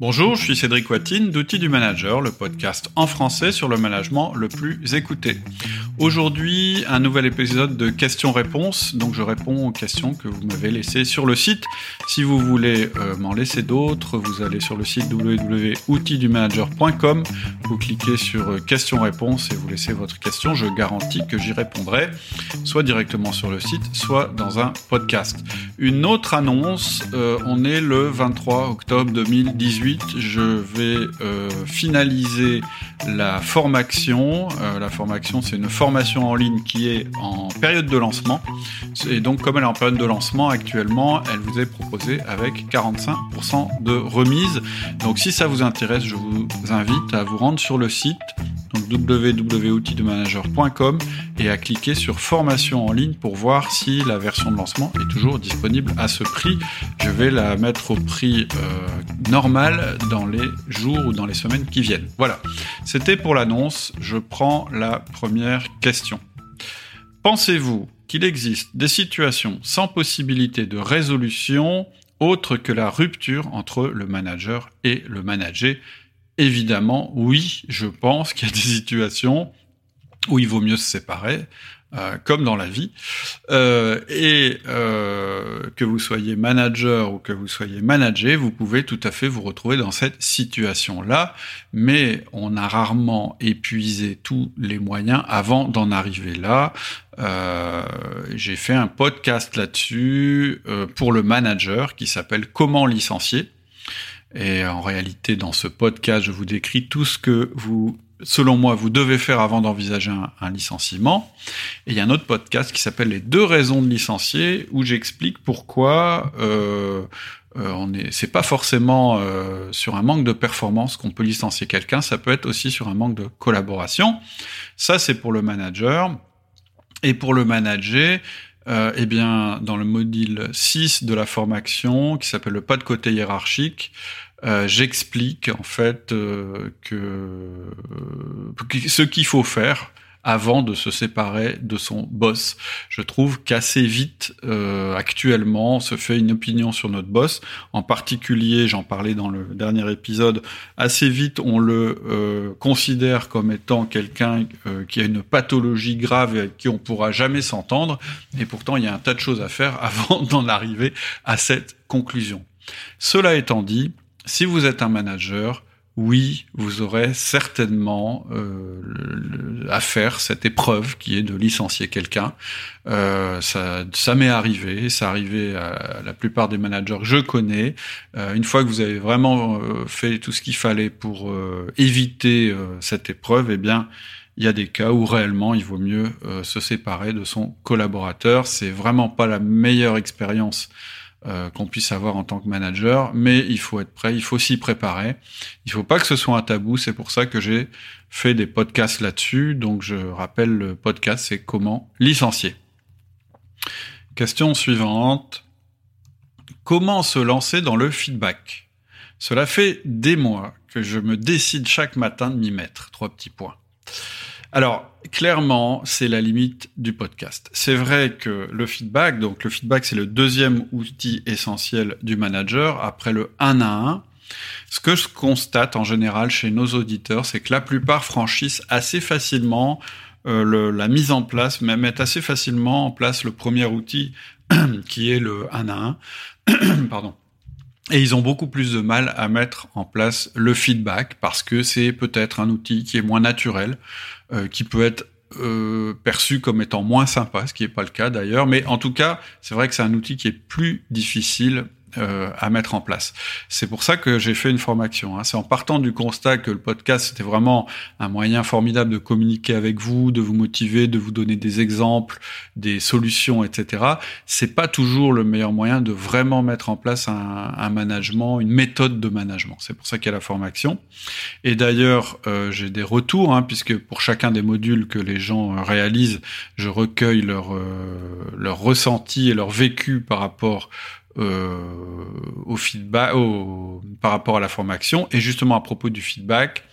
Bonjour, je suis Cédric Watine d'Outils du Manager, le podcast en français sur le management le plus écouté. Aujourd'hui, un nouvel épisode de questions-réponses. Donc, je réponds aux questions que vous m'avez laissées sur le site. Si vous voulez euh, m'en laisser d'autres, vous allez sur le site www.outildumanager.com, vous cliquez sur euh, questions-réponses et vous laissez votre question. Je garantis que j'y répondrai, soit directement sur le site, soit dans un podcast. Une autre annonce, euh, on est le 23 octobre 2018 je vais euh, finaliser la formation. Euh, la formation, c'est une formation en ligne qui est en période de lancement. Et donc, comme elle est en période de lancement actuellement, elle vous est proposée avec 45% de remise. Donc, si ça vous intéresse, je vous invite à vous rendre sur le site www.outildemanager.com et à cliquer sur formation en ligne pour voir si la version de lancement est toujours disponible à ce prix. Je vais la mettre au prix euh, normal dans les jours ou dans les semaines qui viennent. Voilà, c'était pour l'annonce. Je prends la première question. Pensez-vous qu'il existe des situations sans possibilité de résolution autre que la rupture entre le manager et le manager? Évidemment, oui, je pense qu'il y a des situations où il vaut mieux se séparer, euh, comme dans la vie, euh, et euh, que vous soyez manager ou que vous soyez managé, vous pouvez tout à fait vous retrouver dans cette situation-là, mais on a rarement épuisé tous les moyens avant d'en arriver là. J'ai fait un podcast là-dessus pour le manager qui s'appelle Comment licencier et en réalité, dans ce podcast, je vous décris tout ce que vous, selon moi, vous devez faire avant d'envisager un, licenciement. Et il y a un autre podcast qui s'appelle Les deux raisons de licencier, où j'explique pourquoi euh, euh, on est, c'est pas forcément euh, sur un manque de performance qu'on peut licencier quelqu'un. Ça peut être aussi sur un manque de collaboration. Ça, c'est pour le manager. Et pour le manager, euh, eh bien, dans le module 6 de la formation, qui s'appelle le pas de côté hiérarchique, euh, j'explique en fait euh, que, ce qu'il faut faire avant de se séparer de son boss. Je trouve qu'assez vite, euh, actuellement, on se fait une opinion sur notre boss. En particulier, j'en parlais dans le dernier épisode, assez vite, on le euh, considère comme étant quelqu'un euh, qui a une pathologie grave et avec qui on pourra jamais s'entendre. Et pourtant, il y a un tas de choses à faire avant d'en arriver à cette conclusion. Cela étant dit, si vous êtes un manager, oui, vous aurez certainement euh, à faire cette épreuve qui est de licencier quelqu'un. Euh, ça, m'est arrivé, ça arrivé à la plupart des managers que je connais. Euh, une fois que vous avez vraiment fait tout ce qu'il fallait pour éviter cette épreuve, eh bien, il y a des cas où réellement il vaut mieux se séparer de son collaborateur. C'est vraiment pas la meilleure expérience euh, qu'on puisse avoir en tant que manager, mais il faut être prêt, il faut s'y préparer. Il faut pas que ce soit un tabou, c'est pour ça que j'ai fait des podcasts là-dessus. Donc je rappelle le podcast, c'est comment licencier. Question suivante. Comment se lancer dans le feedback? Cela fait des mois que je me décide chaque matin de m'y mettre. Trois petits points. Alors, clairement, c'est la limite du podcast. C'est vrai que le feedback, donc le feedback, c'est le deuxième outil essentiel du manager après le 1 à 1. Ce que je constate en général chez nos auditeurs, c'est que la plupart franchissent assez facilement euh, la mise en place, même mettent assez facilement en place le premier outil qui est le 1 à 1. Pardon. Et ils ont beaucoup plus de mal à mettre en place le feedback parce que c'est peut-être un outil qui est moins naturel, euh, qui peut être euh, perçu comme étant moins sympa, ce qui n'est pas le cas d'ailleurs. Mais en tout cas, c'est vrai que c'est un outil qui est plus difficile euh, à mettre en place. C'est pour ça que j'ai fait une formation. Hein. C'est en partant du constat que le podcast c'était vraiment un moyen formidable de communiquer avec vous, de vous motiver, de vous donner des exemples, des solutions, etc. C'est pas toujours le meilleur moyen de vraiment mettre en place un, un management, une méthode de management. C'est pour ça qu'il y a la formation. Et d'ailleurs, euh, j'ai des retours, hein, puisque pour chacun des modules que les gens euh, réalisent, je recueille leur leur ressenti et leur vécu par rapport au feedback, par rapport à la formation. Et justement à propos du feedback,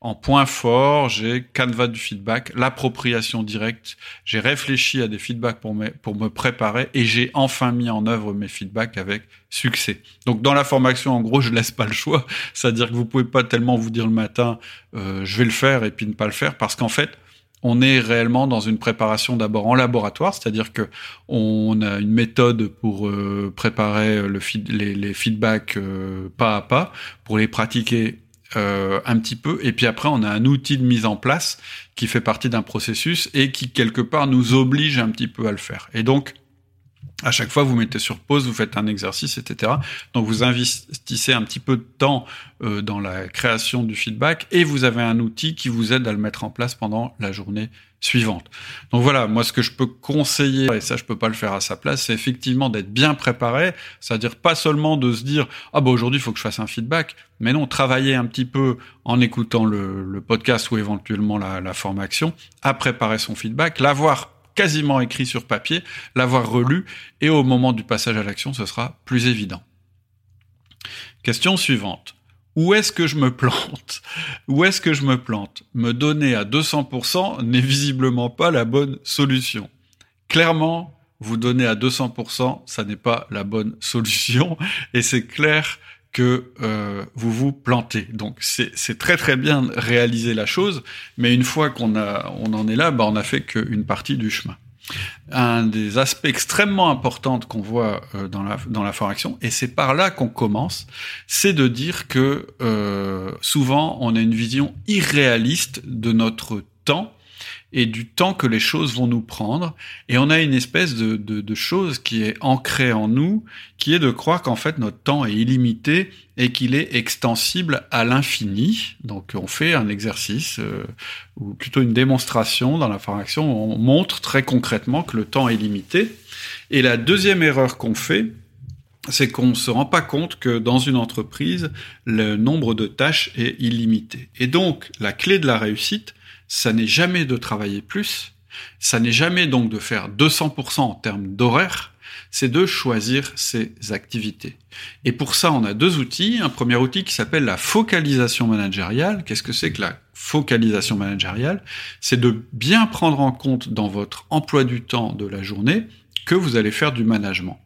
en point fort, j'ai Canva du feedback, l'appropriation directe. J'ai réfléchi à des feedbacks pour me, pour me préparer et j'ai enfin mis en œuvre mes feedbacks avec succès. Donc dans la formation, en gros, je laisse pas le choix. C'est-à-dire que vous pouvez pas tellement vous dire le matin, euh, je vais le faire et puis ne pas le faire parce qu'en fait, on est réellement dans une préparation d'abord en laboratoire, c'est-à-dire que on a une méthode pour euh, préparer le les, les, feedbacks euh, pas à pas, pour les pratiquer euh, un petit peu, et puis après on a un outil de mise en place qui fait partie d'un processus et qui quelque part nous oblige un petit peu à le faire. Et donc à chaque fois, vous mettez sur pause, vous faites un exercice, etc. Donc, vous investissez un petit peu de temps euh, dans la création du feedback et vous avez un outil qui vous aide à le mettre en place pendant la journée suivante. Donc voilà, moi, ce que je peux conseiller, et ça, je peux pas le faire à sa place, c'est effectivement d'être bien préparé, c'est-à-dire pas seulement de se dire ah bah aujourd'hui, il faut que je fasse un feedback, mais non, travailler un petit peu en écoutant le, podcast ou éventuellement la, la formation, à préparer son feedback, l'avoir quasiment écrit sur papier, l'avoir relu, et au moment du passage à l'action, ce sera plus évident. Question suivante. Où est-ce que je me plante? Où est-ce que je me plante? Me donner à 200% n'est visiblement pas la bonne solution. Clairement, vous donner à 200%, ça n'est pas la bonne solution. Et c'est clair que euh, vous vous plantez. Donc c'est très très bien de réaliser la chose, mais une fois qu'on on en est là, bah, on a fait qu'une partie du chemin. Un des aspects extrêmement importants qu'on voit euh, dans la dans la formation, et c'est par là qu'on commence, c'est de dire que euh, souvent on a une vision irréaliste de notre temps et du temps que les choses vont nous prendre. Et on a une espèce de, de, de chose qui est ancrée en nous, qui est de croire qu'en fait notre temps est illimité et qu'il est extensible à l'infini. Donc on fait un exercice, euh, ou plutôt une démonstration dans la formation, où on montre très concrètement que le temps est limité. Et la deuxième erreur qu'on fait, c'est qu'on ne se rend pas compte que dans une entreprise, le nombre de tâches est illimité. Et donc, la clé de la réussite, ça n'est jamais de travailler plus, ça n'est jamais donc de faire 200% en termes d'horaire, c'est de choisir ses activités. Et pour ça, on a deux outils. Un premier outil qui s'appelle la focalisation managériale. Qu'est-ce que c'est que la focalisation managériale? C'est de bien prendre en compte dans votre emploi du temps de la journée que vous allez faire du management.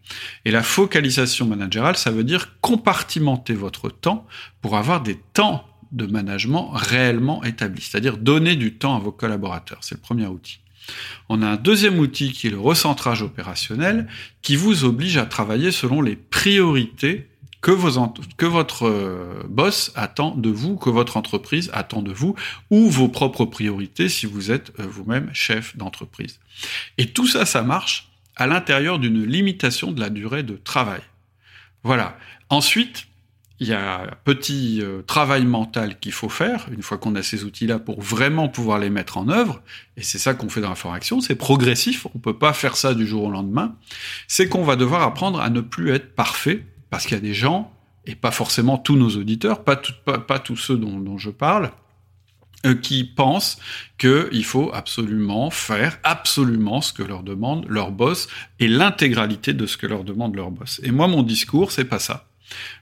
Et la focalisation managériale, ça veut dire compartimenter votre temps pour avoir des temps de management réellement établi, c'est-à-dire donner du temps à vos collaborateurs. C'est le premier outil. On a un deuxième outil qui est le recentrage opérationnel, qui vous oblige à travailler selon les priorités que, votre euh, boss attend de vous, que votre entreprise attend de vous, ou vos propres priorités si vous êtes euh, vous-même chef d'entreprise. Et tout ça, ça marche à l'intérieur d'une limitation de la durée de travail. Voilà. Ensuite, il y a un petit euh, travail mental qu'il faut faire, une fois qu'on a ces outils-là, pour vraiment pouvoir les mettre en œuvre, et c'est ça qu'on fait dans la formation, c'est progressif, on peut pas faire ça du jour au lendemain, c'est qu'on va devoir apprendre à ne plus être parfait, parce qu'il y a des gens, et pas forcément tous nos auditeurs, pas, pas, tous ceux dont, je parle, euh, qui pensent qu'il faut absolument faire absolument ce que leur demande leur boss et l'intégralité de ce que leur demande leur boss. Et moi, mon discours, c'est pas ça.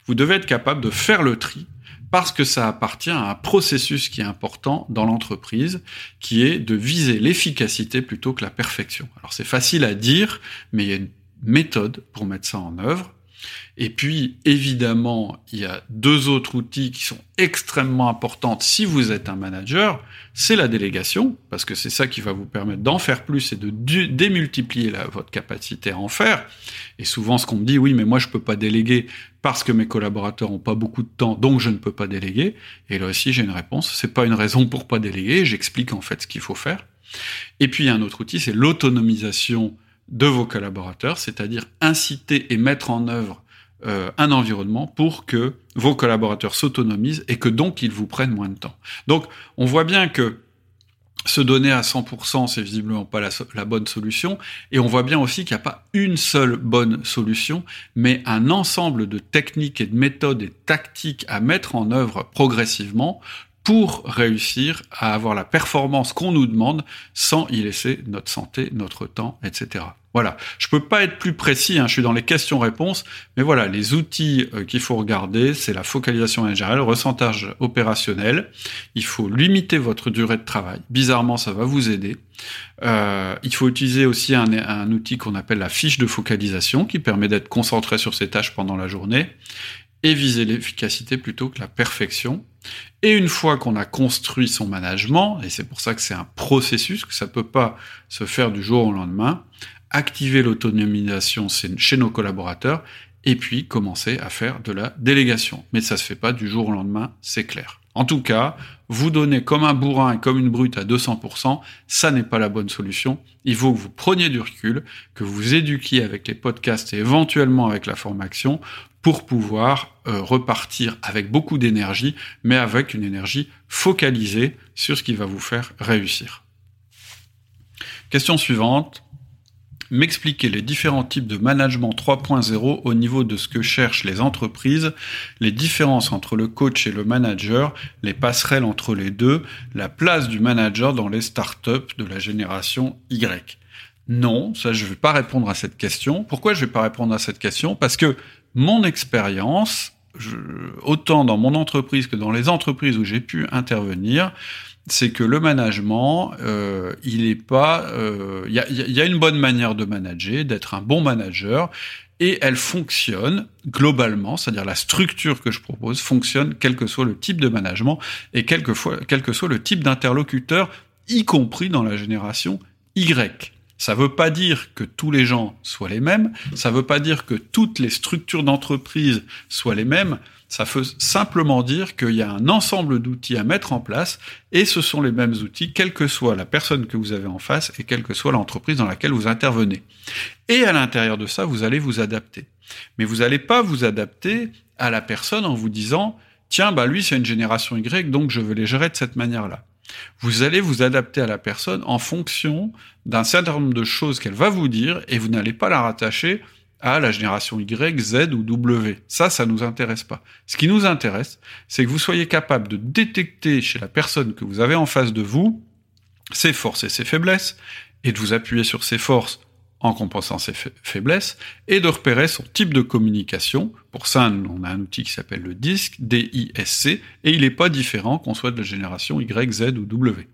Vous devez être capable de faire le tri parce que ça appartient à un processus qui est important dans l'entreprise, qui est de viser l'efficacité plutôt que la perfection. Alors c'est facile à dire, mais il y a une méthode pour mettre ça en œuvre. Et puis, évidemment, il y a deux autres outils qui sont extrêmement importants si vous êtes un manager. C'est la délégation, parce que c'est ça qui va vous permettre d'en faire plus et de démultiplier votre capacité à en faire. Et souvent, ce qu'on me dit, oui, mais moi, je peux pas déléguer parce que mes collaborateurs ont pas beaucoup de temps, donc je ne peux pas déléguer. Et là aussi, j'ai une réponse. C'est pas une raison pour pas déléguer. J'explique en fait ce qu'il faut faire. Et puis, il y a un autre outil, c'est l'autonomisation de vos collaborateurs, c'est-à-dire inciter et mettre en œuvre euh, un environnement pour que vos collaborateurs s'autonomisent et que donc ils vous prennent moins de temps. Donc on voit bien que se donner à 100%, c'est visiblement pas la, bonne solution. Et on voit bien aussi qu'il n'y a pas une seule bonne solution, mais un ensemble de techniques et de méthodes et tactiques à mettre en œuvre progressivement, pour réussir à avoir la performance qu'on nous demande sans y laisser notre santé, notre temps, etc. Voilà, je peux pas être plus précis, hein, je suis dans les questions-réponses, mais voilà, les outils euh, qu'il faut regarder, c'est la focalisation managériale, le ressentage opérationnel, il faut limiter votre durée de travail, bizarrement ça va vous aider, euh, il faut utiliser aussi un, un outil qu'on appelle la fiche de focalisation, qui permet d'être concentré sur ses tâches pendant la journée, et viser l'efficacité plutôt que la perfection. Et une fois qu'on a construit son management, et c'est pour ça que c'est un processus, que ça peut pas se faire du jour au lendemain, activer l'autonomisation chez nos collaborateurs et puis commencer à faire de la délégation. Mais ça se fait pas du jour au lendemain, c'est clair. En tout cas, vous donner comme un bourrin et comme une brute à 200%, ça n'est pas la bonne solution. Il faut que vous preniez du recul, que vous éduquiez avec les podcasts et éventuellement avec la formation pour pouvoir euh, repartir avec beaucoup d'énergie, mais avec une énergie focalisée sur ce qui va vous faire réussir. Question suivante m'expliquer les différents types de management 3.0 au niveau de ce que cherchent les entreprises, les différences entre le coach et le manager, les passerelles entre les deux, la place du manager dans les startups de la génération Y. Non, ça je ne vais pas répondre à cette question. Pourquoi je ne vais pas répondre à cette question? Parce que mon expérience, autant dans mon entreprise que dans les entreprises où j'ai pu intervenir, c'est que le management, euh, il est pas, il euh, y, a, y, a, une bonne manière de manager, d'être un bon manager, et elle fonctionne globalement, c'est-à-dire la structure que je propose fonctionne quel que soit le type de management et quel que, quel que soit le type d'interlocuteur, y compris dans la génération Y. Ça ne veut pas dire que tous les gens soient les mêmes, ça ne veut pas dire que toutes les structures d'entreprise soient les mêmes. Ça veut simplement dire qu'il y a un ensemble d'outils à mettre en place et ce sont les mêmes outils, quelle que soit la personne que vous avez en face et quelle que soit l'entreprise dans laquelle vous intervenez. Et à l'intérieur de ça, vous allez vous adapter. Mais vous n'allez pas vous adapter à la personne en vous disant, tiens, bah lui, c'est une génération Y, donc je veux les gérer de cette manière-là. Vous allez vous adapter à la personne en fonction d'un certain nombre de choses qu'elle va vous dire et vous n'allez pas la rattacher à la génération Y, Z ou W. Ça, ça nous intéresse pas. Ce qui nous intéresse, c'est que vous soyez capable de détecter chez la personne que vous avez en face de vous ses forces et ses faiblesses, et de vous appuyer sur ses forces en compensant ses faiblesses, et de repérer son type de communication. Pour ça, on a un outil qui s'appelle le DISC, D-I-S-C, et il n'est pas différent qu'on soit de la génération Y, Z ou W.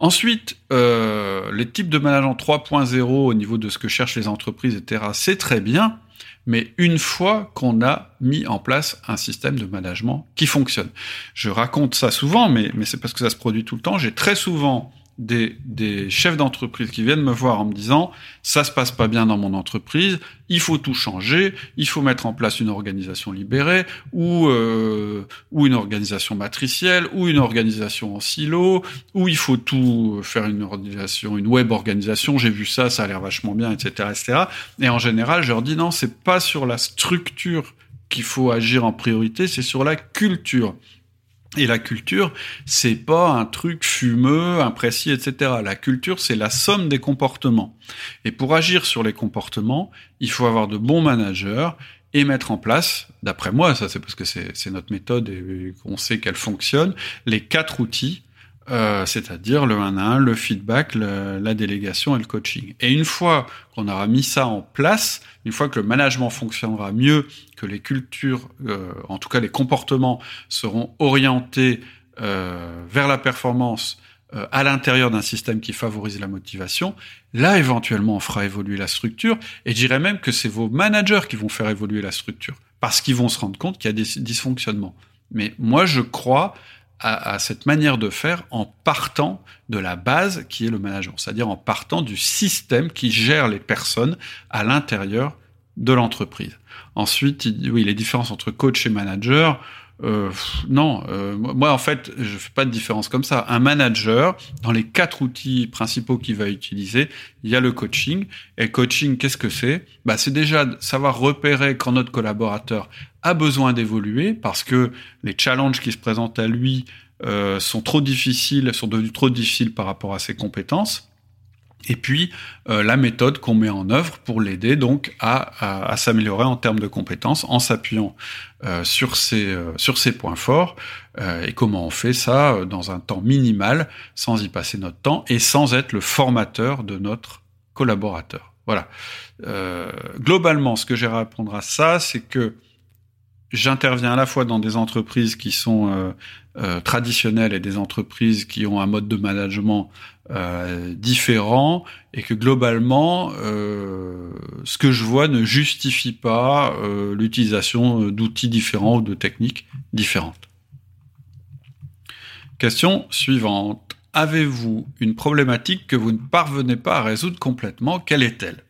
Ensuite, euh, les types de management 3.0 au niveau de ce que cherchent les entreprises, etc., c'est très bien, mais une fois qu'on a mis en place un système de management qui fonctionne. Je raconte ça souvent, mais, mais c'est parce que ça se produit tout le temps. J'ai très souvent des, des chefs d'entreprise qui viennent me voir en me disant ça se passe pas bien dans mon entreprise, il faut tout changer, il faut mettre en place une organisation libérée ou euh, ou une organisation matricielle ou une organisation en silo ou il faut tout faire une organisation, une web organisation. J'ai vu ça, ça a l'air vachement bien, etc., etc. Et en général, je leur dis non, c'est pas sur la structure qu'il faut agir en priorité, c'est sur la culture. Et la culture, c'est pas un truc fumeux, imprécis, etc. La culture, c'est la somme des comportements. Et pour agir sur les comportements, il faut avoir de bons managers et mettre en place, d'après moi, ça c'est parce que c'est notre méthode et qu'on sait qu'elle fonctionne, les quatre outils euh, c'est-à-dire le 1 à 1, le feedback, la délégation et le coaching. Et une fois qu'on aura mis ça en place, une fois que le management fonctionnera mieux, que les cultures, euh, en tout cas les comportements, seront orientés euh, vers la performance à l'intérieur d'un système qui favorise la motivation, là éventuellement on fera évoluer la structure, et je dirais même que c'est vos managers qui vont faire évoluer la structure, parce qu'ils vont se rendre compte qu'il y a des dysfonctionnements. Mais moi je crois à, cette manière de faire en partant de la base qui est le management, c'est-à-dire en partant du système qui gère les personnes à l'intérieur de l'entreprise. Ensuite, oui, les différences entre coach et manager, euh, non, euh, moi en fait, je fais pas de différence comme ça. Un manager, dans les quatre outils principaux qu'il va utiliser, il y a le coaching. Et coaching, qu'est-ce que c'est? Bah, c'est déjà savoir repérer quand notre collaborateur a besoin d'évoluer parce que les challenges qui se présentent à lui euh, sont trop difficiles, sont devenus trop difficiles par rapport à ses compétences. et puis euh, la méthode qu'on met en œuvre pour l'aider donc à, s'améliorer en termes de compétences en s'appuyant euh, sur ces euh, sur ces points forts et comment on fait ça dans un temps minimal sans y passer notre temps et sans être le formateur de notre collaborateur. Voilà. globalement, ce que j'ai à répondre à ça, c'est que j'interviens à la fois dans des entreprises qui sont traditionnelles et des entreprises qui ont un mode de management euh, différents et que globalement, euh, ce que je vois ne justifie pas euh, l'utilisation d'outils différents ou de techniques différentes. Question suivante. Avez-vous une problématique que vous ne parvenez pas à résoudre complètement? Quelle est-elle?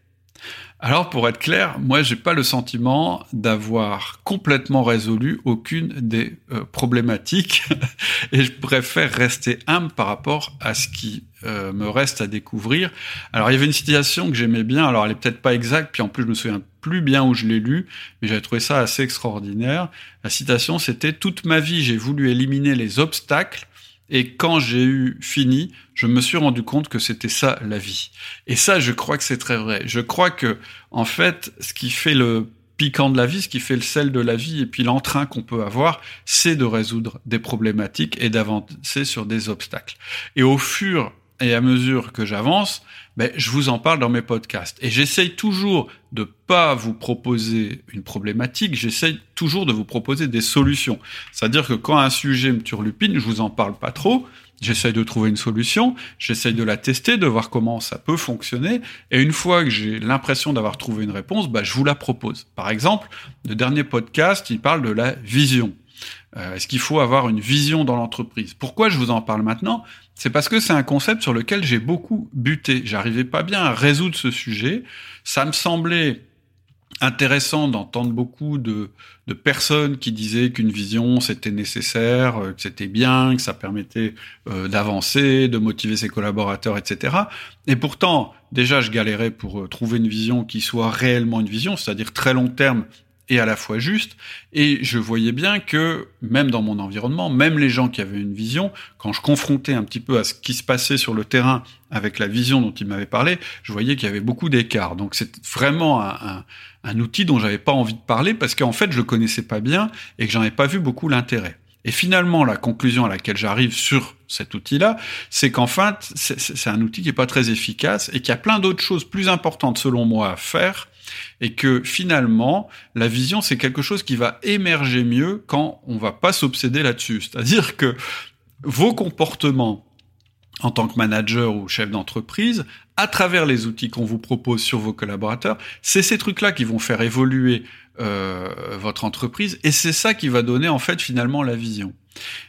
Alors pour être clair, moi j'ai pas le sentiment d'avoir complètement résolu aucune des euh, problématiques et je préfère rester humble par rapport à ce qui euh, me reste à découvrir. Alors il y avait une citation que j'aimais bien, alors elle est peut-être pas exacte, puis en plus je me souviens plus bien où je l'ai lu, mais j'avais trouvé ça assez extraordinaire. La citation c'était toute ma vie j'ai voulu éliminer les obstacles et quand j'ai eu fini, je me suis rendu compte que c'était ça la vie. Et ça, je crois que c'est très vrai. Je crois que, en fait, ce qui fait le piquant de la vie, ce qui fait le sel de la vie et puis l'entrain qu'on peut avoir, c'est de résoudre des problématiques et d'avancer sur des obstacles. Et au fur et à mesure que j'avance, ben, je vous en parle dans mes podcasts. Et j'essaye toujours de pas vous proposer une problématique, j'essaye toujours de vous proposer des solutions. C'est-à-dire que quand un sujet me turlupine, je vous en parle pas trop, j'essaye de trouver une solution, j'essaye de la tester, de voir comment ça peut fonctionner, et une fois que j'ai l'impression d'avoir trouvé une réponse, ben, je vous la propose. Par exemple, le dernier podcast, il parle de la vision. Euh, est-ce qu'il faut avoir une vision dans l'entreprise? Pourquoi je vous en parle maintenant? C'est parce que c'est un concept sur lequel j'ai beaucoup buté. J'arrivais pas bien à résoudre ce sujet. Ça me semblait intéressant d'entendre beaucoup de, personnes qui disaient qu'une vision c'était nécessaire, euh, que c'était bien, que ça permettait euh, d'avancer, de motiver ses collaborateurs, etc. Et pourtant, déjà, je galérais pour trouver une vision qui soit réellement une vision, c'est-à-dire très long terme et à la fois juste. Et je voyais bien que, même dans mon environnement, même les gens qui avaient une vision, quand je confrontais un petit peu à ce qui se passait sur le terrain avec la vision dont ils m'avaient parlé, je voyais qu'il y avait beaucoup d'écart. Donc c'est vraiment un, outil dont j'avais pas envie de parler parce qu'en fait je le connaissais pas bien et que j'en ai pas vu beaucoup l'intérêt. Et finalement, la conclusion à laquelle j'arrive sur cet outil-là, c'est qu'en fait, c'est un outil qui est pas très efficace et qu'il y a plein d'autres choses plus importantes, selon moi, à faire et que finalement, la vision, c'est quelque chose qui va émerger mieux quand on va pas s'obséder là-dessus. C'est-à-dire que vos comportements en tant que manager ou chef d'entreprise, à travers les outils qu'on vous propose sur vos collaborateurs, c'est ces trucs-là qui vont faire évoluer votre entreprise et c'est ça qui va donner en fait finalement la vision.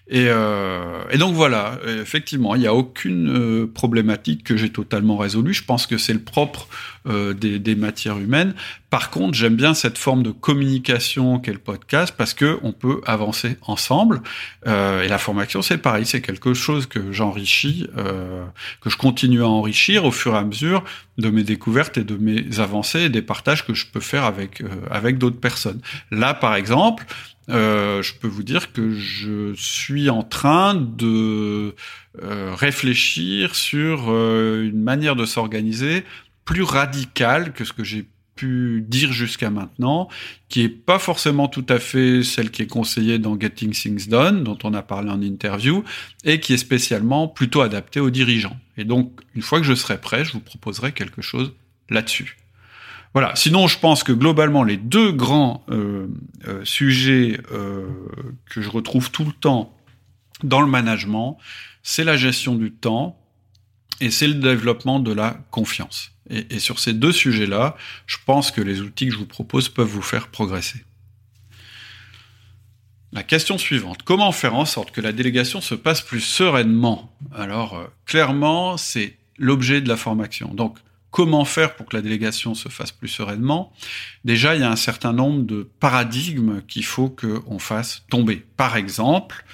Et, euh, donc voilà, effectivement, il n'y a aucune euh, problématique que j'ai totalement résolue. Je pense que c'est le propre euh, des, matières humaines. Par contre, j'aime bien cette forme de communication qu'est le podcast parce que on peut avancer ensemble. Euh, et la formation, c'est pareil, c'est quelque chose que j'enrichis, euh, que je continue à enrichir au fur et à mesure de mes découvertes et de mes avancées et des partages que je peux faire avec avec d'autres personnes. Là, par exemple, euh, je peux vous dire que je suis en train de euh, réfléchir sur euh, une manière de s'organiser plus radicale que ce que j'ai pu dire jusqu'à maintenant, qui est pas forcément tout à fait celle qui est conseillée dans Getting Things Done, dont on a parlé en interview, et qui est spécialement plutôt adaptée aux dirigeants. Et donc, une fois que je serai prêt, je vous proposerai quelque chose là-dessus. Voilà. Sinon, je pense que globalement, les deux grands euh, euh, sujets euh, que je retrouve tout le temps dans le management, c'est la gestion du temps et c'est le développement de la confiance. Et, et sur ces deux sujets-là, je pense que les outils que je vous propose peuvent vous faire progresser. La question suivante, comment faire en sorte que la délégation se passe plus sereinement? Alors, clairement, c'est l'objet de la formation. Donc, comment faire pour que la délégation se fasse plus sereinement, déjà, il y a un certain nombre de paradigmes qu'il faut qu'on fasse tomber. Par exemple,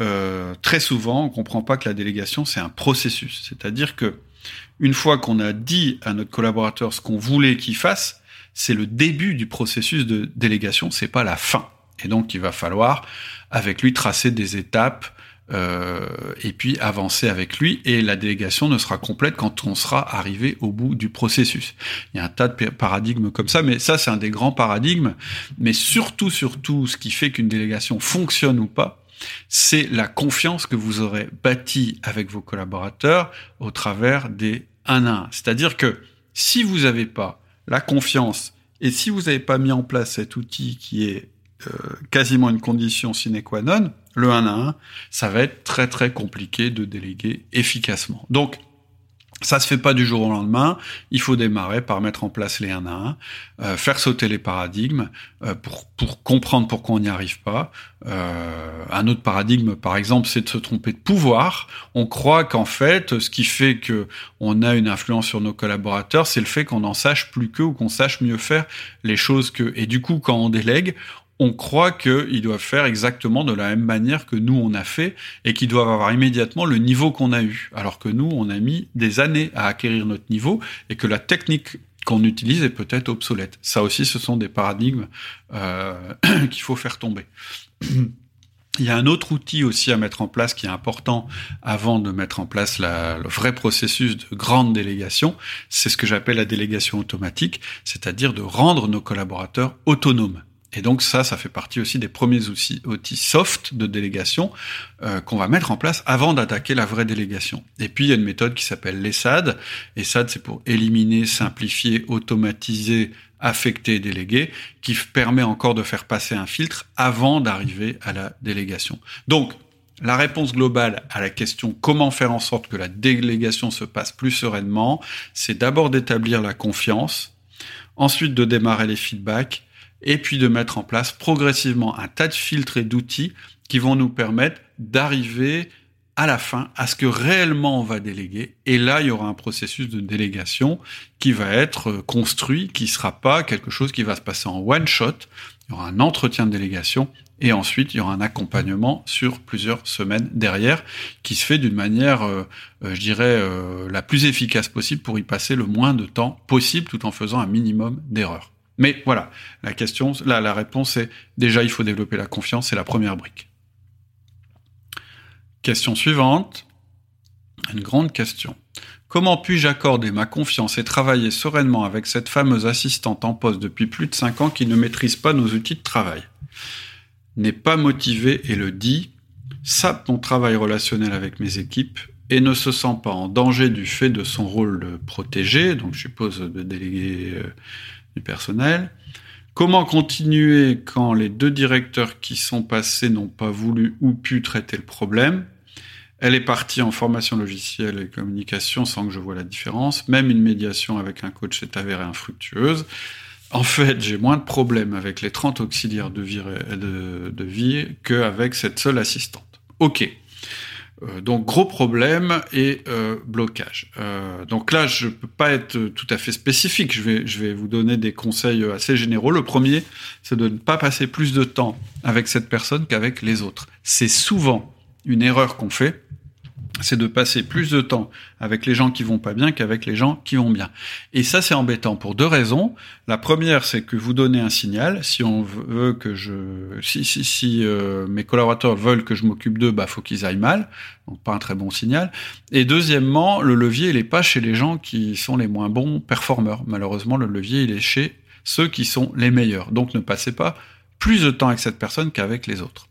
euh, très souvent, on comprend pas que la délégation, c'est un processus. C'est-à-dire que une fois qu'on a dit à notre collaborateur ce qu'on voulait qu'il fasse, c'est le début du processus de délégation, c'est pas la fin. Et donc, il va falloir, avec lui, tracer des étapes euh, et puis avancer avec lui. Et la délégation ne sera complète quand on sera arrivé au bout du processus. Il y a un tas de paradigmes comme ça, mais ça c'est un des grands paradigmes. Mais surtout, surtout, ce qui fait qu'une délégation fonctionne ou pas, c'est la confiance que vous aurez bâtie avec vos collaborateurs au travers des 1 à 1. C'est-à-dire que si vous n'avez pas la confiance et si vous n'avez pas mis en place cet outil qui est quasiment une condition sine qua non, le 1 à 1, ça va être très très compliqué de déléguer efficacement. Donc, ça se fait pas du jour au lendemain. Il faut démarrer par mettre en place les 1 à 1, euh, faire sauter les paradigmes euh, pour, pour comprendre pourquoi on n'y arrive pas. Euh, un autre paradigme, par exemple, c'est de se tromper de pouvoir. On croit qu'en fait, ce qui fait que on a une influence sur nos collaborateurs, c'est le fait qu'on en sache plus qu'eux ou qu'on sache mieux faire les choses qu'eux. Et du coup, quand on délègue, on croit qu'ils doivent faire exactement de la même manière que nous on a fait et qu'ils doivent avoir immédiatement le niveau qu'on a eu, alors que nous on a mis des années à acquérir notre niveau et que la technique qu'on utilise est peut-être obsolète. Ça aussi, ce sont des paradigmes euh, qu'il faut faire tomber. Il y a un autre outil aussi à mettre en place qui est important avant de mettre en place la, le vrai processus de grande délégation. C'est ce que j'appelle la délégation automatique, c'est-à-dire de rendre nos collaborateurs autonomes. Et donc ça, ça fait partie aussi des premiers outils, soft de délégation euh, qu'on va mettre en place avant d'attaquer la vraie délégation. Et puis il y a une méthode qui s'appelle l'ESAD. ESAD, c'est pour éliminer, simplifier, automatiser, affecter, déléguer, qui permet encore de faire passer un filtre avant d'arriver à la délégation. Donc la réponse globale à la question comment faire en sorte que la délégation se passe plus sereinement, c'est d'abord d'établir la confiance, ensuite de démarrer les feedbacks, et puis de mettre en place progressivement un tas de filtres et d'outils qui vont nous permettre d'arriver à la fin à ce que réellement on va déléguer. Et là, il y aura un processus de délégation qui va être construit, qui sera pas quelque chose qui va se passer en one shot. Il y aura un entretien de délégation et ensuite il y aura un accompagnement sur plusieurs semaines derrière qui se fait d'une manière, euh, euh, je dirais, euh, la plus efficace possible pour y passer le moins de temps possible tout en faisant un minimum d'erreurs. Mais voilà, la question, là, la réponse est déjà, il faut développer la confiance, c'est la première brique. Question suivante, une grande question. Comment puis-je accorder ma confiance et travailler sereinement avec cette fameuse assistante en poste depuis plus de 5 ans qui ne maîtrise pas nos outils de travail? N'est pas motivée et le dit, sape mon travail relationnel avec mes équipes et ne se sent pas en danger du fait de son rôle de protégé, donc je suppose de déléguer euh, personnel. Comment continuer quand les deux directeurs qui sont passés n'ont pas voulu ou pu traiter le problème? Elle est partie en formation logicielle et communication sans que je vois la différence. Même une médiation avec un coach s'est avérée infructueuse. En fait, j'ai moins de problèmes avec les 30 auxiliaires de vie, de vie qu'avec cette seule assistante. Ok. Euh, donc gros problème et euh, blocage. Euh, donc là, je peux pas être tout à fait spécifique. Je vais, je vais vous donner des conseils assez généraux. Le premier, c'est de ne pas passer plus de temps avec cette personne qu'avec les autres. C'est souvent une erreur qu'on fait c'est de passer plus de temps avec les gens qui vont pas bien qu'avec les gens qui vont bien. Et ça, c'est embêtant pour deux raisons. La première, c'est que vous donnez un signal. Si on veut que je, si si, si euh, mes collaborateurs veulent que je m'occupe d'eux, bah faut qu'ils aillent mal. Donc pas un très bon signal. Et deuxièmement, le levier, il est pas chez les gens qui sont les moins bons performeurs. Malheureusement, le levier, il est chez ceux qui sont les meilleurs. Donc ne passez pas plus de temps avec cette personne qu'avec les autres.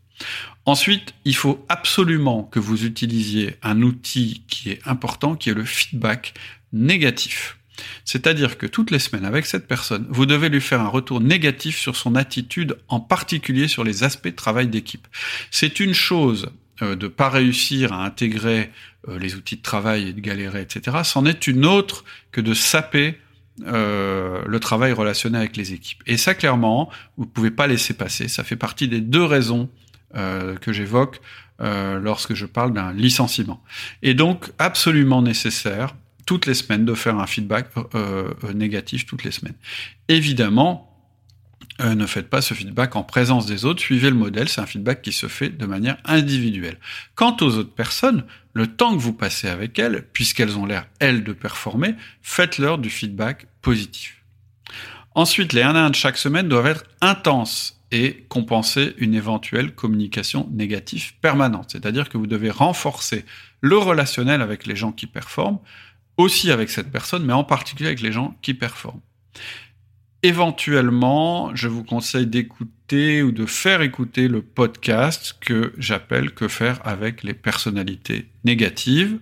Ensuite, il faut absolument que vous utilisiez un outil qui est important, qui est le feedback négatif. C'est-à-dire que toutes les semaines, avec cette personne, vous devez lui faire un retour négatif sur son attitude, en particulier sur les aspects de travail d'équipe. C'est une chose euh, de pas réussir à intégrer euh, les outils de travail et de galérer, etc. C'en est une autre que de saper euh, le travail relationnel avec les équipes. Et ça, clairement, vous pouvez pas laisser passer. Ça fait partie des deux raisons euh, que j'évoque euh, lorsque je parle d'un licenciement. Et donc, absolument nécessaire, toutes les semaines, de faire un feedback euh, négatif toutes les semaines. Évidemment, ne faites pas ce feedback en présence des autres, suivez le modèle, c'est un feedback qui se fait de manière individuelle. Quant aux autres personnes, le temps que vous passez avec elles, puisqu'elles ont l'air, elles, de performer, faites-leur du feedback positif. Ensuite, les 1 à 1 de chaque semaine doivent être intenses et compenser une éventuelle communication négative permanente. C'est-à-dire que vous devez renforcer le relationnel avec les gens qui performent, aussi avec cette personne, mais en particulier avec les gens qui performent. Éventuellement, je vous conseille d'écouter ou de faire écouter le podcast que j'appelle Que faire avec les personnalités négatives.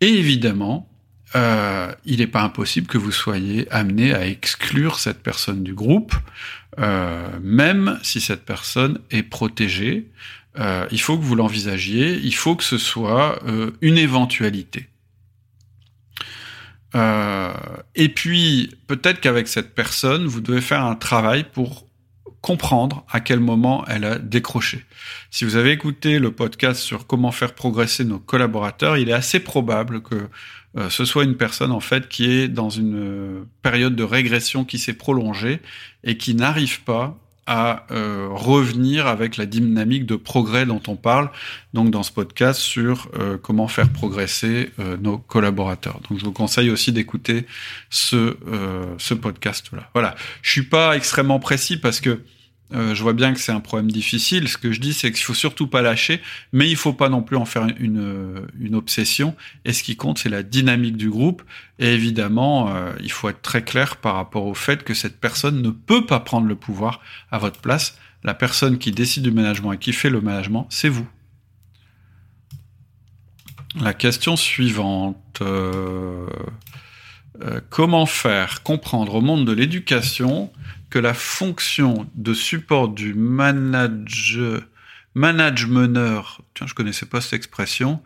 Et évidemment, euh, il n'est pas impossible que vous soyez amené à exclure cette personne du groupe, euh, même si cette personne est protégée. Euh, il faut que vous l'envisagiez, il faut que ce soit une éventualité. et puis, peut-être qu'avec cette personne, vous devez faire un travail pour comprendre à quel moment elle a décroché. Si vous avez écouté le podcast sur comment faire progresser nos collaborateurs, il est assez probable que euh, ce soit une personne en fait qui est dans une euh, période de régression qui s'est prolongée et qui n'arrive pas à euh, revenir avec la dynamique de progrès dont on parle donc dans ce podcast sur comment faire progresser nos collaborateurs. Donc je vous conseille aussi d'écouter ce ce podcast là. Voilà, je suis pas extrêmement précis parce que euh, je vois bien que c'est un problème difficile. Ce que je dis, c'est qu'il faut surtout pas lâcher, mais il faut pas non plus en faire une, euh, une obsession. Et ce qui compte, c'est la dynamique du groupe. Et évidemment, euh, il faut être très clair par rapport au fait que cette personne ne peut pas prendre le pouvoir à votre place. La personne qui décide du management et qui fait le management, c'est vous. La question suivante. comment faire comprendre au monde de l'éducation que la fonction de support du manager, managementeur, tiens, je connaissais pas cette expression,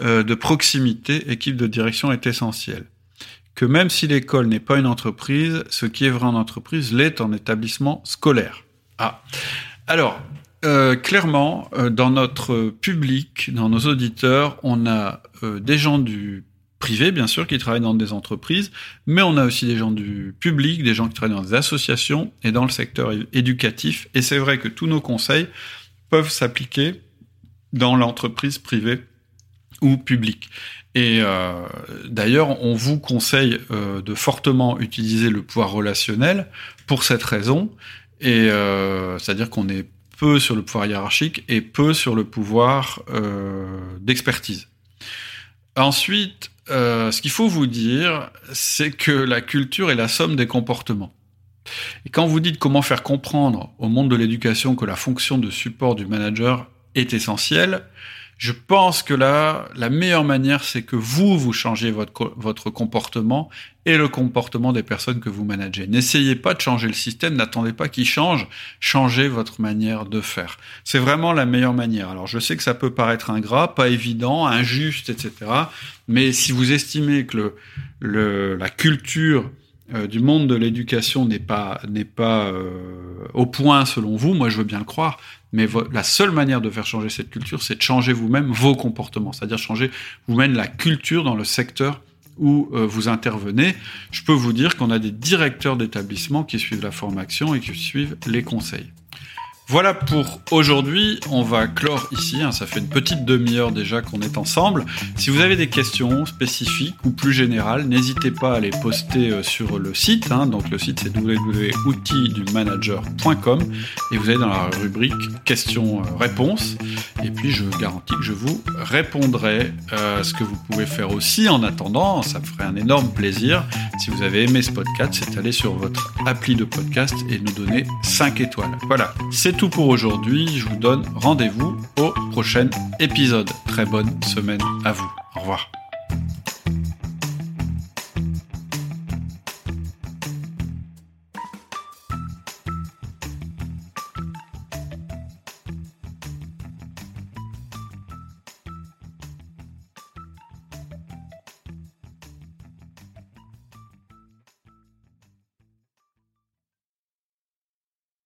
euh, de proximité, équipe de direction est essentielle. Que même si l'école n'est pas une entreprise, ce qui est vrai en entreprise l'est en établissement scolaire. Ah. Alors, euh, clairement, euh, dans notre public, dans nos auditeurs, on a des gens du privés, bien sûr, qui travaillent dans des entreprises, mais on a aussi des gens du public, des gens qui travaillent dans des associations et dans le secteur éducatif. Et c'est vrai que tous nos conseils peuvent s'appliquer dans l'entreprise privée ou publique. Et euh, d'ailleurs, on vous conseille euh, de fortement utiliser le pouvoir relationnel pour cette raison, et euh, c'est-à-dire qu'on est peu sur le pouvoir hiérarchique et peu sur le pouvoir d'expertise. Ensuite, euh, ce qu'il faut vous dire, c'est que la culture est la somme des comportements. Et quand vous dites comment faire comprendre au monde de l'éducation que la fonction de support du manager est essentielle, je pense que là, la meilleure manière, c'est que vous, vous changez votre, comportement et le comportement des personnes que vous managez. N'essayez pas de changer le système, n'attendez pas qu'il change, changez votre manière de faire. C'est vraiment la meilleure manière. Alors je sais que ça peut paraître ingrat, pas évident, injuste, etc. Mais si vous estimez que la culture euh, du monde de l'éducation n'est pas n'est pas euh, au point selon vous, moi je veux bien le croire, mais la seule manière de faire changer cette culture, c'est de changer vous-même vos comportements, c'est-à-dire changer vous-même la culture dans le secteur où euh, vous intervenez. Je peux vous dire qu'on a des directeurs d'établissement qui suivent la formation et qui suivent les conseils. Voilà pour aujourd'hui. On va clore ici. Hein. ça fait une petite demi-heure déjà qu'on est ensemble. Si vous avez des questions spécifiques ou plus générales, n'hésitez pas à les poster euh, sur le site. Hein. donc le site c'est www.outildumanager.com et vous allez dans la rubrique questions-réponses. Et puis je garantis que je vous répondrai. Euh, ce que vous pouvez faire aussi en attendant, ça me ferait un énorme plaisir. Si vous avez aimé ce podcast, c'est aller sur votre appli de podcast et nous donner 5 étoiles. Voilà, c'est tout pour aujourd'hui. Je vous donne rendez-vous au prochain épisode. Très bonne semaine à vous. Au revoir.